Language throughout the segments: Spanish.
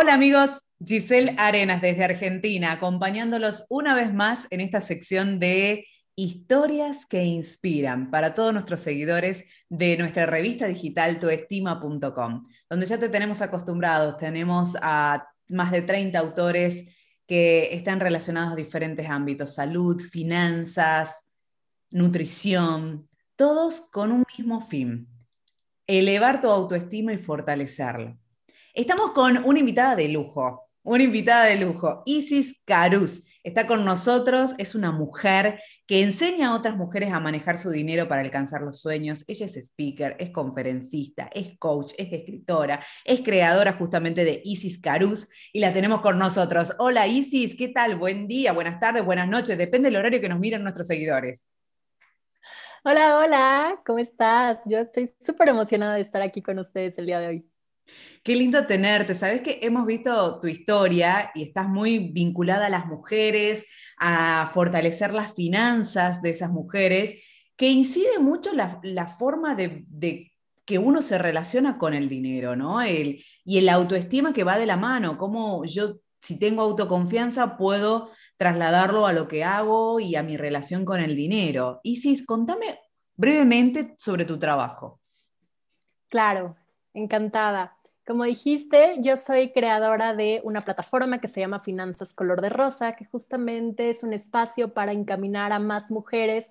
Hola amigos, Giselle Arenas desde Argentina, acompañándolos una vez más en esta sección de historias que inspiran para todos nuestros seguidores de nuestra revista digital tuestima.com, donde ya te tenemos acostumbrados, tenemos a más de 30 autores que están relacionados a diferentes ámbitos, salud, finanzas, nutrición, todos con un mismo fin, elevar tu autoestima y fortalecerlo. Estamos con una invitada de lujo, una invitada de lujo, Isis Caruz. Está con nosotros, es una mujer que enseña a otras mujeres a manejar su dinero para alcanzar los sueños. Ella es speaker, es conferencista, es coach, es escritora, es creadora justamente de Isis Caruz y la tenemos con nosotros. Hola Isis, ¿qué tal? Buen día, buenas tardes, buenas noches, depende del horario que nos miren nuestros seguidores. Hola, hola, ¿cómo estás? Yo estoy súper emocionada de estar aquí con ustedes el día de hoy. Qué lindo tenerte. Sabes que hemos visto tu historia y estás muy vinculada a las mujeres, a fortalecer las finanzas de esas mujeres, que incide mucho la, forma de, que uno se relaciona con el dinero, ¿no? El, y el autoestima que va de la mano, cómo yo, si tengo autoconfianza, puedo trasladarlo a lo que hago y a mi relación con el dinero. Isis, contame brevemente sobre tu trabajo. Claro, encantada. Como dijiste, yo soy creadora de una plataforma que se llama Finanzas Color de Rosa, que justamente es un espacio para encaminar a más mujeres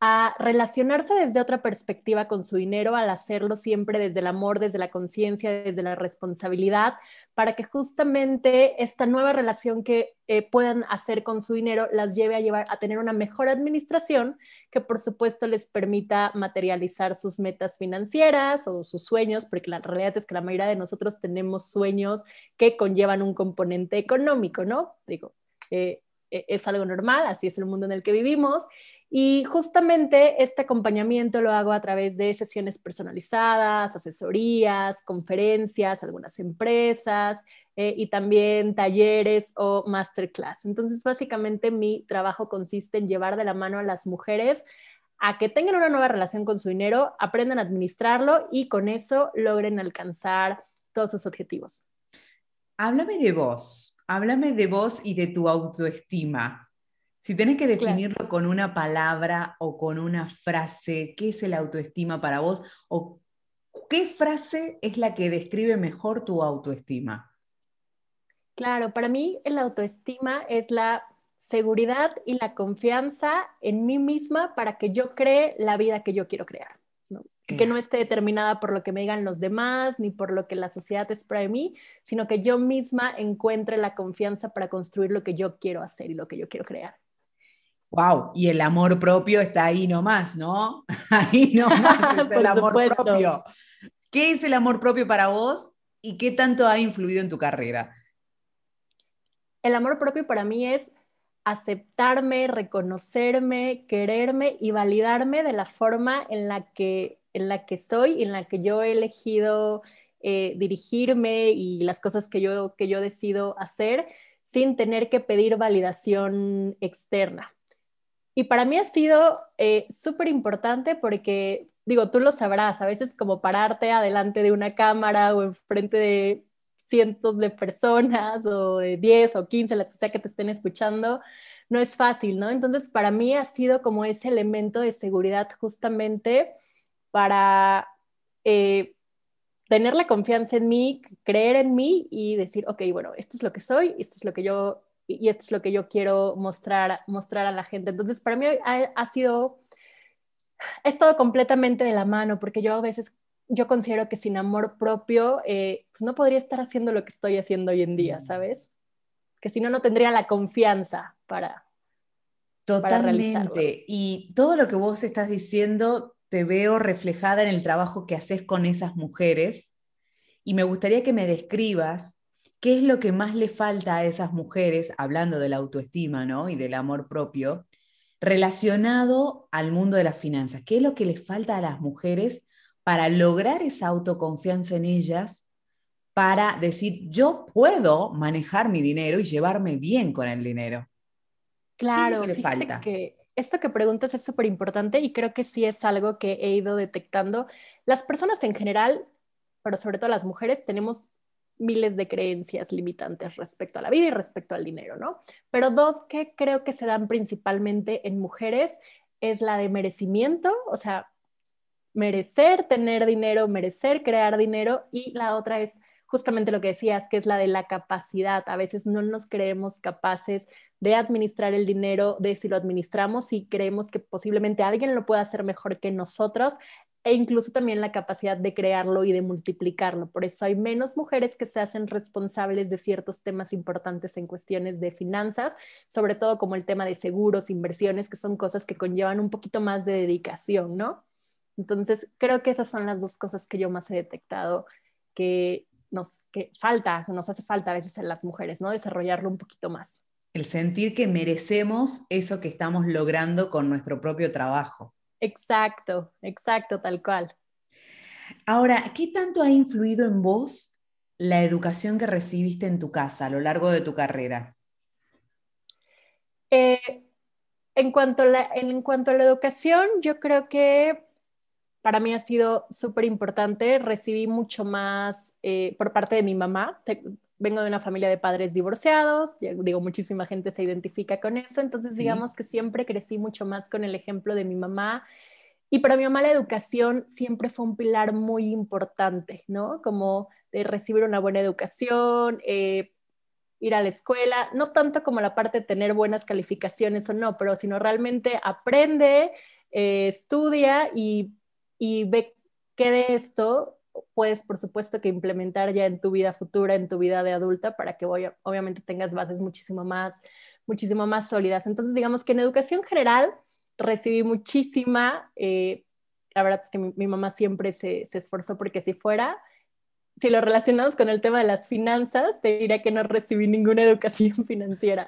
a relacionarse desde otra perspectiva con su dinero, al hacerlo siempre desde el amor, desde la conciencia, desde la responsabilidad, para que justamente esta nueva relación que eh, puedan hacer con su dinero las lleve a llevar a tener una mejor administración que por supuesto les permita materializar sus metas financieras o sus sueños, porque la realidad es que la mayoría de nosotros tenemos sueños que conllevan un componente económico, ¿no? Digo, eh, e, es algo normal, así es el mundo en el que vivimos y justamente este acompañamiento lo hago a través de sesiones personalizadas, asesorías, conferencias, algunas empresas eh, y también talleres o masterclass. Entonces, básicamente mi trabajo consiste en llevar de la mano a las mujeres a que tengan una nueva relación con su dinero, aprendan a administrarlo y con eso logren alcanzar todos sus objetivos. Háblame de vos, háblame de vos y de tu autoestima. Si tenés que definirlo con una palabra o con una frase, ¿qué es el autoestima para vos? ¿O qué frase es la que describe mejor tu autoestima? Claro, para mí el autoestima es la seguridad y la confianza en mí misma para que yo cree la vida que yo quiero crear. Que no esté determinada por lo que me digan los demás ni por lo que la sociedad espera de mí, sino que yo misma encuentre la confianza para construir lo que yo quiero hacer y lo que yo quiero crear. Wow, y el amor propio está ahí nomás, ¿no? Ahí nomás está el amor propio. ¿Qué es el amor propio para vos y qué tanto ha influido en tu carrera? El amor propio para mí es aceptarme, reconocerme, quererme y validarme de la forma en la que, en la que soy en la que yo he elegido eh, dirigirme y las cosas que yo, que yo decido hacer sin tener que pedir validación externa. Y para mí ha sido eh, súper importante porque, digo, tú lo sabrás, a veces como pararte adelante de una cámara o enfrente de cientos de personas o de 10 o 15, las que que te estén escuchando, no es fácil, ¿no? Entonces, para mí ha sido como ese elemento de seguridad justamente para eh, tener la confianza en mí, creer en mí y decir, ok, bueno, esto es lo que soy, esto es lo que yo y esto es lo que yo quiero mostrar, mostrar a la gente. Entonces, para mí ha, sido, ha estado completamente de la mano, porque yo a veces, yo considero que sin amor propio, eh, pues no podría estar haciendo lo que estoy haciendo hoy en día, mm. ¿sabes? Que si no, no tendría la confianza para, Totalmente. y todo lo que vos estás diciendo, te veo reflejada en el trabajo que haces con esas mujeres. Y me gustaría que me describas ¿Qué es lo que más le falta a esas mujeres, hablando de la autoestima ¿no? y del amor propio, relacionado al mundo de las finanzas? ¿Qué es lo que les falta a las mujeres para lograr esa autoconfianza en ellas, para decir, yo puedo manejar mi dinero y llevarme bien con el dinero? Claro, ¿Qué falta? que esto que preguntas es súper importante y creo que sí es algo que he ido detectando. Las personas en general, pero sobre todo las mujeres, tenemos miles de creencias limitantes respecto a la vida y respecto al dinero, ¿no? Pero dos que creo que se dan principalmente en mujeres es la de merecimiento, o sea, merecer tener dinero, merecer crear dinero, y la otra es justamente lo que decías, que es la de la capacidad. A veces no nos creemos capaces de administrar el dinero, de si lo administramos y creemos que posiblemente alguien lo pueda hacer mejor que nosotros e incluso también la capacidad de crearlo y de multiplicarlo. Por eso hay menos mujeres que se hacen responsables de ciertos temas importantes en cuestiones de finanzas, sobre todo como el tema de seguros, inversiones, que son cosas que conllevan un poquito más de dedicación, ¿no? Entonces, creo que esas son las dos cosas que yo más he detectado que nos que falta, nos hace falta a veces en las mujeres, ¿no? Desarrollarlo un poquito más. El sentir que merecemos eso que estamos logrando con nuestro propio trabajo. Exacto, exacto, tal cual. Ahora, ¿qué tanto ha influido en vos la educación que recibiste en tu casa a lo largo de tu carrera? Eh, en, cuanto en cuanto a la educación, yo creo que para mí ha sido súper importante. Recibí mucho más eh, por parte de mi mamá. Vengo de una familia de padres divorciados, digo, muchísima gente se identifica con eso, entonces digamos que siempre crecí mucho más con el ejemplo de mi mamá. Y para mi mamá la educación siempre fue un pilar muy importante, ¿no? Como de recibir una buena educación, eh, ir a la escuela, no tanto como la parte de tener buenas calificaciones o no, pero sino realmente aprende, eh, estudia y y ve qué de esto puedes, por supuesto, que implementar ya en tu vida futura, en tu vida de adulta, para que obviamente tengas bases muchísimo más, muchísimo más sólidas. Entonces, digamos que en educación general recibí muchísima, eh, la verdad es que mi, mamá siempre se, esforzó porque si fuera, si lo relacionamos con el tema de las finanzas, te diría que no recibí ninguna educación financiera.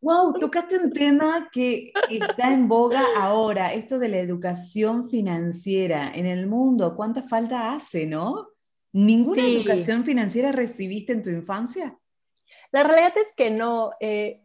Wow, tocaste un tema que está en boga ahora, esto de la educación financiera en el mundo. ¿Cuánta falta hace, no? ¿Ninguna educación financiera recibiste en tu infancia? La realidad es que no. Eh,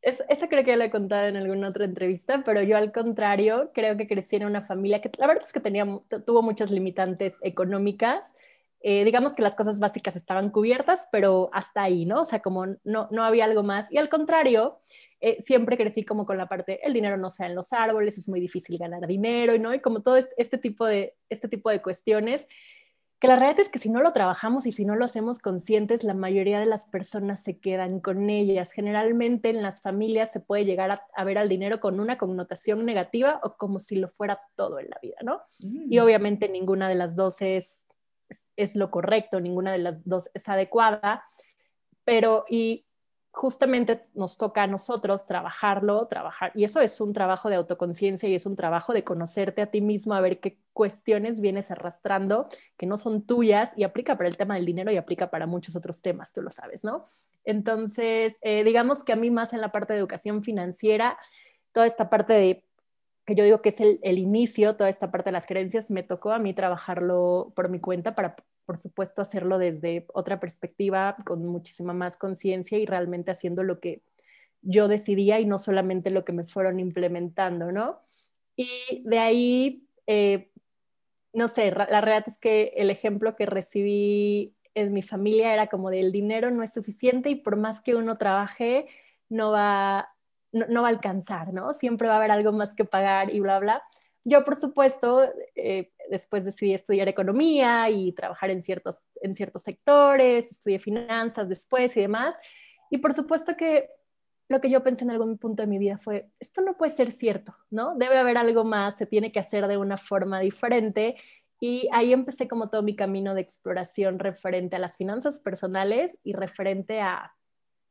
eso creo que ya lo he contado en alguna otra entrevista, pero yo al contrario creo que crecí en una familia que la verdad es que tenía, tuvo muchas limitantes económicas eh, digamos que las cosas básicas estaban cubiertas, pero hasta ahí, ¿no? O sea, como no, no había algo más. Y al contrario, eh, siempre crecí como con la parte, el dinero no sea en los árboles, es muy difícil ganar dinero, ¿no? Y como todo este tipo de, este tipo de cuestiones, que la realidad es que si no lo trabajamos y si no lo hacemos conscientes, la mayoría de las personas se quedan con ellas. Generalmente en las familias se puede llegar a, ver al dinero con una connotación negativa o como si lo fuera todo en la vida, ¿no? Y mm. obviamente ninguna de las dos es es, lo correcto, ninguna de las dos es adecuada, pero y justamente nos toca a nosotros trabajarlo, trabajar, y eso es un trabajo de autoconciencia y es un trabajo de conocerte a ti mismo, a ver qué cuestiones vienes arrastrando que no son tuyas y aplica para el tema del dinero y aplica para muchos otros temas, tú lo sabes, ¿no? Entonces, eh, digamos que a mí más en la parte de educación financiera, toda esta parte de que yo digo que es el, inicio, toda esta parte de las creencias, me tocó a mí trabajarlo por mi cuenta para, por supuesto, hacerlo desde otra perspectiva, con muchísima más conciencia y realmente haciendo lo que yo decidía y no solamente lo que me fueron implementando, ¿no? Y de ahí, eh, no sé, la realidad es que el ejemplo que recibí en mi familia era como del dinero no es suficiente y por más que uno trabaje, no va no, va a alcanzar, ¿no? Siempre va a haber algo más que pagar y bla, bla. Yo, por supuesto, eh, después decidí estudiar economía y trabajar en ciertos, en ciertos sectores, estudié finanzas después y demás. Y por supuesto que lo que yo pensé en algún punto de mi vida fue, esto no puede ser cierto, ¿no? Debe haber algo más, se tiene que hacer de una forma diferente. Y ahí empecé como todo mi camino de exploración referente a las finanzas personales y referente a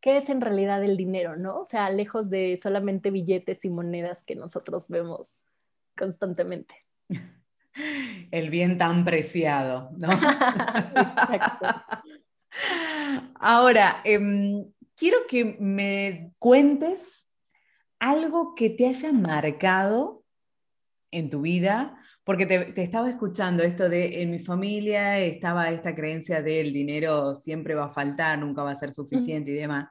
qué es en realidad el dinero, ¿no? O sea, lejos de solamente billetes y monedas que nosotros vemos constantemente. El bien tan preciado, ¿no? Exacto. Ahora, em, quiero que me cuentes algo que te haya marcado en tu vida, porque te, te, estaba escuchando esto de en mi familia estaba esta creencia de el dinero siempre va a faltar, nunca va a ser suficiente y demás.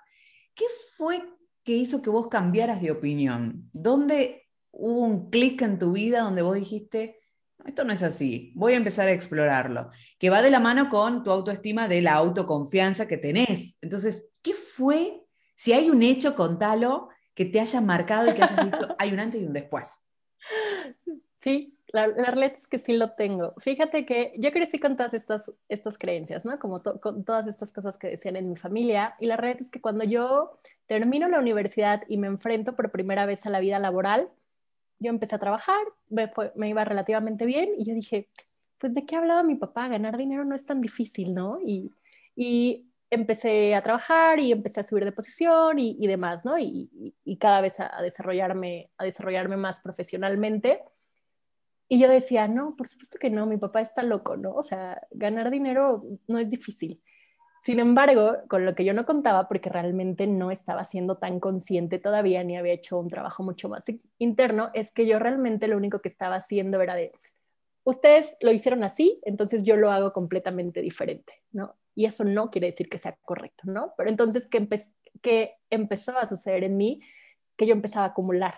¿Qué fue que hizo que vos cambiaras de opinión? ¿Dónde hubo un clic en tu vida donde vos dijiste, esto no es así, voy a empezar a explorarlo, que va de la mano con tu autoestima de la autoconfianza que tenés. Entonces, ¿qué fue? Si hay un hecho, contalo, que te haya marcado y que hayas visto, hay un antes y un después. Sí, la, la, realidad es que sí lo tengo. Fíjate que yo crecí con todas estas, estas creencias, ¿no? Como con todas estas cosas que decían en mi familia. Y la realidad es que cuando yo termino la universidad y me enfrento por primera vez a la vida laboral, yo empecé a trabajar, me, iba relativamente bien y yo dije, pues de qué hablaba mi papá, ganar dinero no es tan difícil, ¿no? Y, empecé a trabajar y empecé a subir de posición y, y demás, ¿no? Y, cada vez a, desarrollarme, a desarrollarme más profesionalmente. Y yo decía, no, por supuesto que no, mi papá está loco, ¿no? O sea, ganar dinero no es difícil. Sin embargo, con lo que yo no contaba, porque realmente no estaba siendo tan consciente todavía, ni había hecho un trabajo mucho más interno, es que yo realmente lo único que estaba haciendo era de, ustedes lo hicieron así, entonces yo lo hago completamente diferente, ¿no? Y eso no quiere decir que sea correcto, ¿no? Pero entonces, ¿qué, empe qué empezó a suceder en mí? Que yo empezaba a acumular,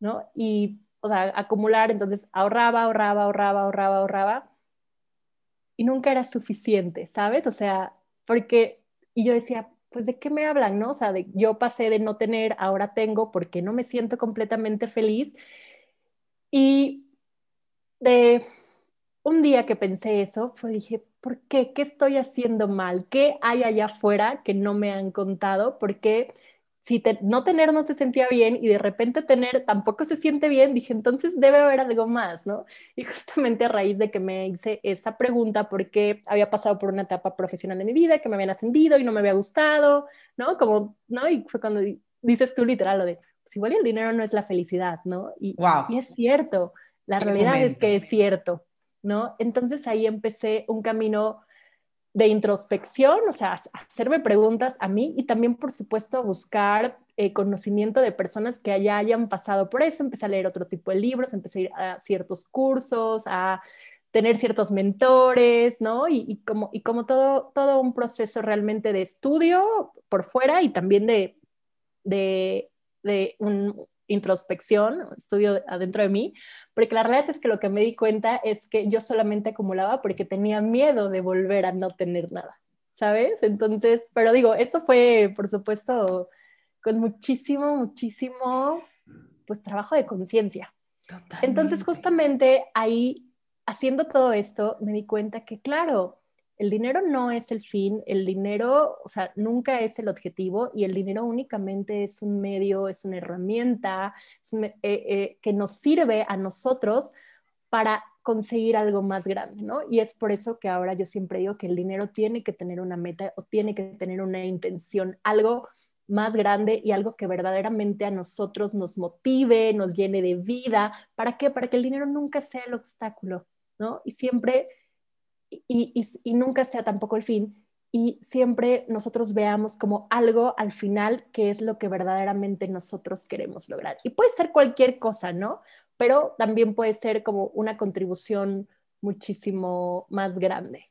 ¿no? Y o sea, acumular, entonces ahorraba, ahorraba, ahorraba, ahorraba, ahorraba, y nunca era suficiente, ¿sabes? O sea, porque, y yo decía, pues de qué me hablan, ¿no? O sea, de, yo pasé de no tener, ahora tengo, porque no me siento completamente feliz. Y de un día que pensé eso, pues dije, ¿por qué? ¿Qué estoy haciendo mal? ¿Qué hay allá afuera que no me han contado? ¿Por qué? Si no tener no se sentía bien y de repente tener tampoco se siente bien, dije, entonces debe haber algo más, ¿no? Y justamente a raíz de que me hice esa pregunta, porque había pasado por una etapa profesional de mi vida, que me habían ascendido y no me había gustado, ¿no? Como, ¿no? Y fue cuando dices tú literal lo de, pues igual el dinero no es la felicidad, ¿no? Y, y es cierto, la realidad es que es cierto, ¿no? Entonces ahí empecé un camino de introspección, o sea, hacerme preguntas a mí y también, por supuesto, buscar eh, conocimiento de personas que allá hayan pasado por eso. Empecé a leer otro tipo de libros, empecé a ir ciertos cursos, a tener ciertos mentores, ¿no? Y, como, y como todo, todo un proceso realmente de estudio por fuera y también de, de, de un, introspección, estudio adentro de mí, porque la realidad es que lo que me di cuenta es que yo solamente acumulaba porque tenía miedo de volver a no tener nada, ¿sabes? Entonces, pero digo, eso fue, por supuesto, con muchísimo, muchísimo, pues trabajo de conciencia. Entonces, justamente ahí, haciendo todo esto, me di cuenta que, claro, el dinero no es el fin, el dinero, o sea, nunca es el objetivo y el dinero únicamente es un medio, es una herramienta eh, eh, que nos sirve a nosotros para conseguir algo más grande, ¿no? Y es por eso que ahora yo siempre digo que el dinero tiene que tener una meta o tiene que tener una intención, algo más grande y algo que verdaderamente a nosotros nos motive, nos llene de vida. ¿Para qué? Para que el dinero nunca sea el obstáculo, ¿no? Y siempre y, nunca sea tampoco el fin, y siempre nosotros veamos como algo al final que es lo que verdaderamente nosotros queremos lograr. Y puede ser cualquier cosa, ¿no? Pero también puede ser como una contribución muchísimo más grande.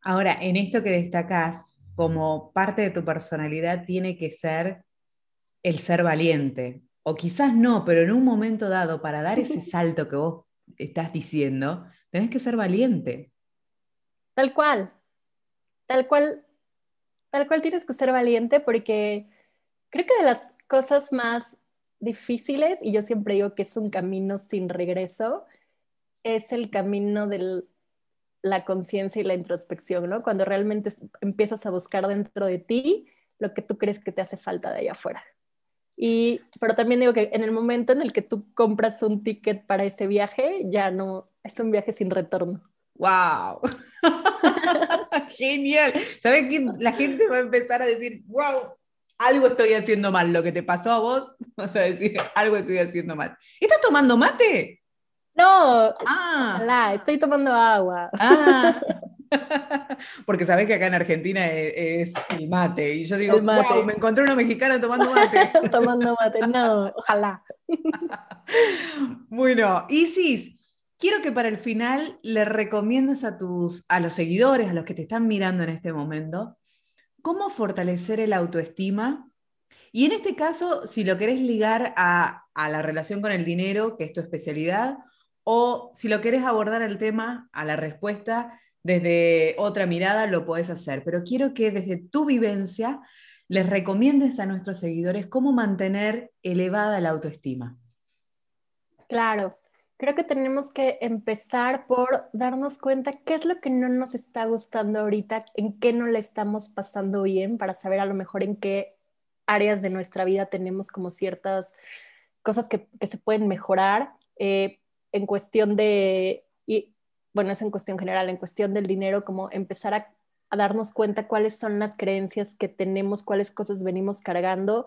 Ahora, en esto que destacas, como parte de tu personalidad tiene que ser el ser valiente. O quizás no, pero en un momento dado, para dar ese salto que vos estás diciendo, tenés que ser valiente. Tal cual, tal cual, tal cual tienes que ser valiente porque creo que de las cosas más difíciles, y yo siempre digo que es un camino sin regreso, es el camino de la conciencia y la introspección, ¿no? Cuando realmente empiezas a buscar dentro de ti lo que tú crees que te hace falta de allá afuera. Y, pero también digo que en el momento en el que tú compras un ticket para ese viaje, ya no, es un viaje sin retorno. ¡Wow! Genial. ¿Sabes qué? La gente va a empezar a decir, wow, algo estoy haciendo mal. Lo que te pasó a vos, vas a decir, algo estoy haciendo mal. ¿Estás tomando mate? No, ah. estoy tomando agua. Ah. Porque sabes que acá en Argentina es, el mate. Y yo digo, wow, me encontré una mexicana tomando mate. tomando mate, no, ojalá. bueno, Isis, quiero que para el final le recomiendes a, tus, a los seguidores, a los que te están mirando en este momento, cómo fortalecer el autoestima. Y en este caso, si lo querés ligar a, la relación con el dinero, que es tu especialidad, o si lo querés abordar el tema, a la respuesta, desde otra mirada, lo podés hacer. Pero quiero que desde tu vivencia les recomiendes a nuestros seguidores cómo mantener elevada la autoestima. Claro, creo que tenemos que empezar por darnos cuenta qué es lo que no nos está gustando ahorita, en qué no le estamos pasando bien, para saber a lo mejor en qué áreas de nuestra vida tenemos como ciertas cosas que, se pueden mejorar. Eh, en cuestión de, y bueno, es en cuestión general, en cuestión del dinero, como empezar a, darnos cuenta cuáles son las creencias que tenemos, cuáles cosas venimos cargando.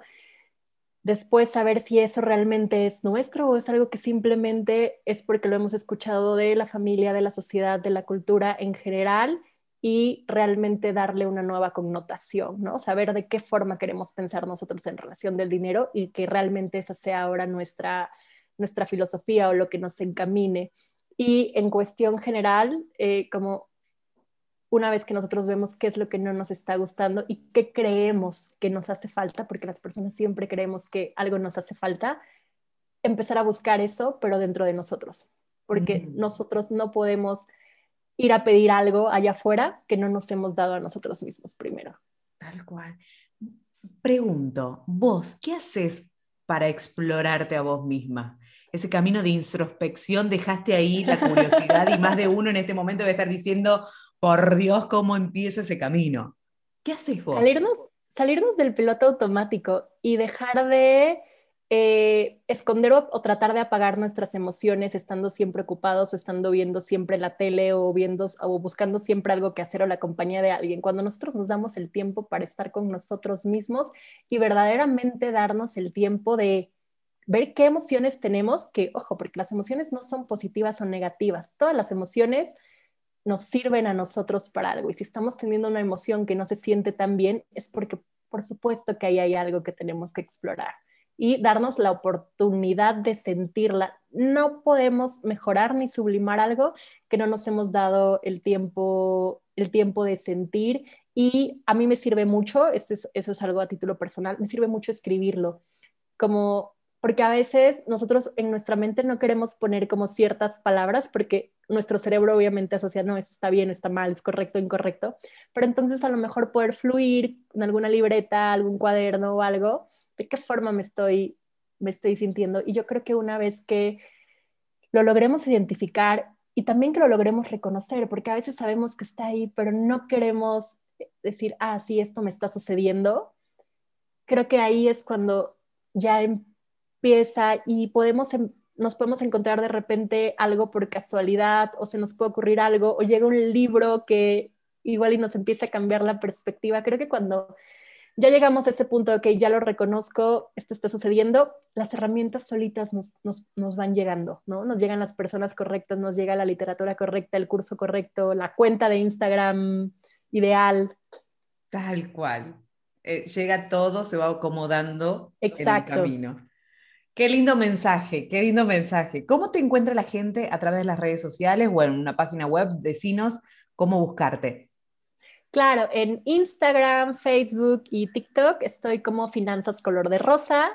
Después saber si eso realmente es nuestro o es algo que simplemente es porque lo hemos escuchado de la familia, de la sociedad, de la cultura en general y realmente darle una nueva connotación, ¿no? Saber de qué forma queremos pensar nosotros en relación del dinero y que realmente esa sea ahora nuestra, nuestra filosofía o lo que nos encamine. Y en cuestión general, eh, como una vez que nosotros vemos qué es lo que no nos está gustando y qué creemos que nos hace falta, porque las personas siempre creemos que algo nos hace falta, empezar a buscar eso, pero dentro de nosotros, porque nosotros no podemos ir a pedir algo allá afuera que no nos hemos dado a nosotros mismos primero. Tal cual. Pregunto, vos, ¿qué haces para explorarte a vos misma. Ese camino de introspección, dejaste ahí la curiosidad y más de uno en este momento debe estar diciendo, por Dios, ¿cómo empieza ese camino? ¿Qué haces vos? Salirnos, salirnos del piloto automático y dejar de eh, esconder o, tratar de apagar nuestras emociones estando siempre ocupados o estando viendo siempre la tele o, viendo, o buscando siempre algo que hacer o la compañía de alguien. Cuando nosotros nos damos el tiempo para estar con nosotros mismos y verdaderamente darnos el tiempo de ver qué emociones tenemos, que ojo, porque las emociones no son positivas o negativas, todas las emociones nos sirven a nosotros para algo y si estamos teniendo una emoción que no se siente tan bien es porque por supuesto que ahí hay algo que tenemos que explorar y darnos la oportunidad de sentirla. No podemos mejorar ni sublimar algo que no nos hemos dado el tiempo, el tiempo de sentir y a mí me sirve mucho, eso es, eso es algo a título personal, me sirve mucho escribirlo, como porque a veces nosotros en nuestra mente no queremos poner como ciertas palabras porque nuestro cerebro obviamente asocia, no, eso está bien, está mal, es correcto, incorrecto, pero entonces a lo mejor poder fluir en alguna libreta, algún cuaderno o algo, de qué forma me estoy, me estoy sintiendo. Y yo creo que una vez que lo logremos identificar y también que lo logremos reconocer, porque a veces sabemos que está ahí, pero no queremos decir, ah, sí, esto me está sucediendo, creo que ahí es cuando ya empieza y podemos em, nos podemos encontrar de repente algo por casualidad o se nos puede ocurrir algo o llega un libro que igual y nos empieza a cambiar la perspectiva. Creo que cuando ya llegamos a ese punto de que ya lo reconozco, esto está sucediendo, las herramientas solitas nos, nos, nos, van llegando, ¿no? Nos llegan las personas correctas, nos llega la literatura correcta, el curso correcto, la cuenta de Instagram ideal. Tal cual. Eh, llega todo, se va acomodando Exacto. en el camino. Qué lindo mensaje, qué lindo mensaje. ¿Cómo te encuentra la gente a través de las redes sociales o en una página web? Decinos cómo buscarte. Claro, en Instagram, Facebook y TikTok estoy como Finanzas Color de Rosa.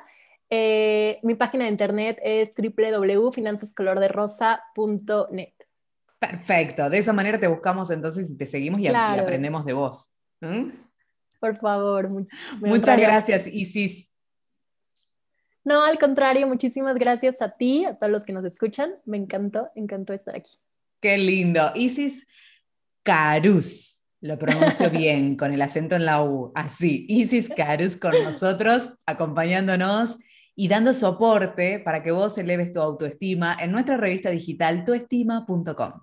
Eh, mi página de internet es www.finanzascolorderosa.net. Perfecto, de esa manera te buscamos entonces y te seguimos y, aprendemos de vos. Por favor. Muchas gracias, Isis. No, al contrario, muchísimas gracias a ti, a todos los que nos escuchan. Me encantó, encantó estar aquí. Qué lindo. Isis Carus, lo pronuncio bien, con el acento en la U, así. Isis Carus con nosotros, acompañándonos y dando soporte para que vos eleves tu autoestima en nuestra revista digital tuestima.com.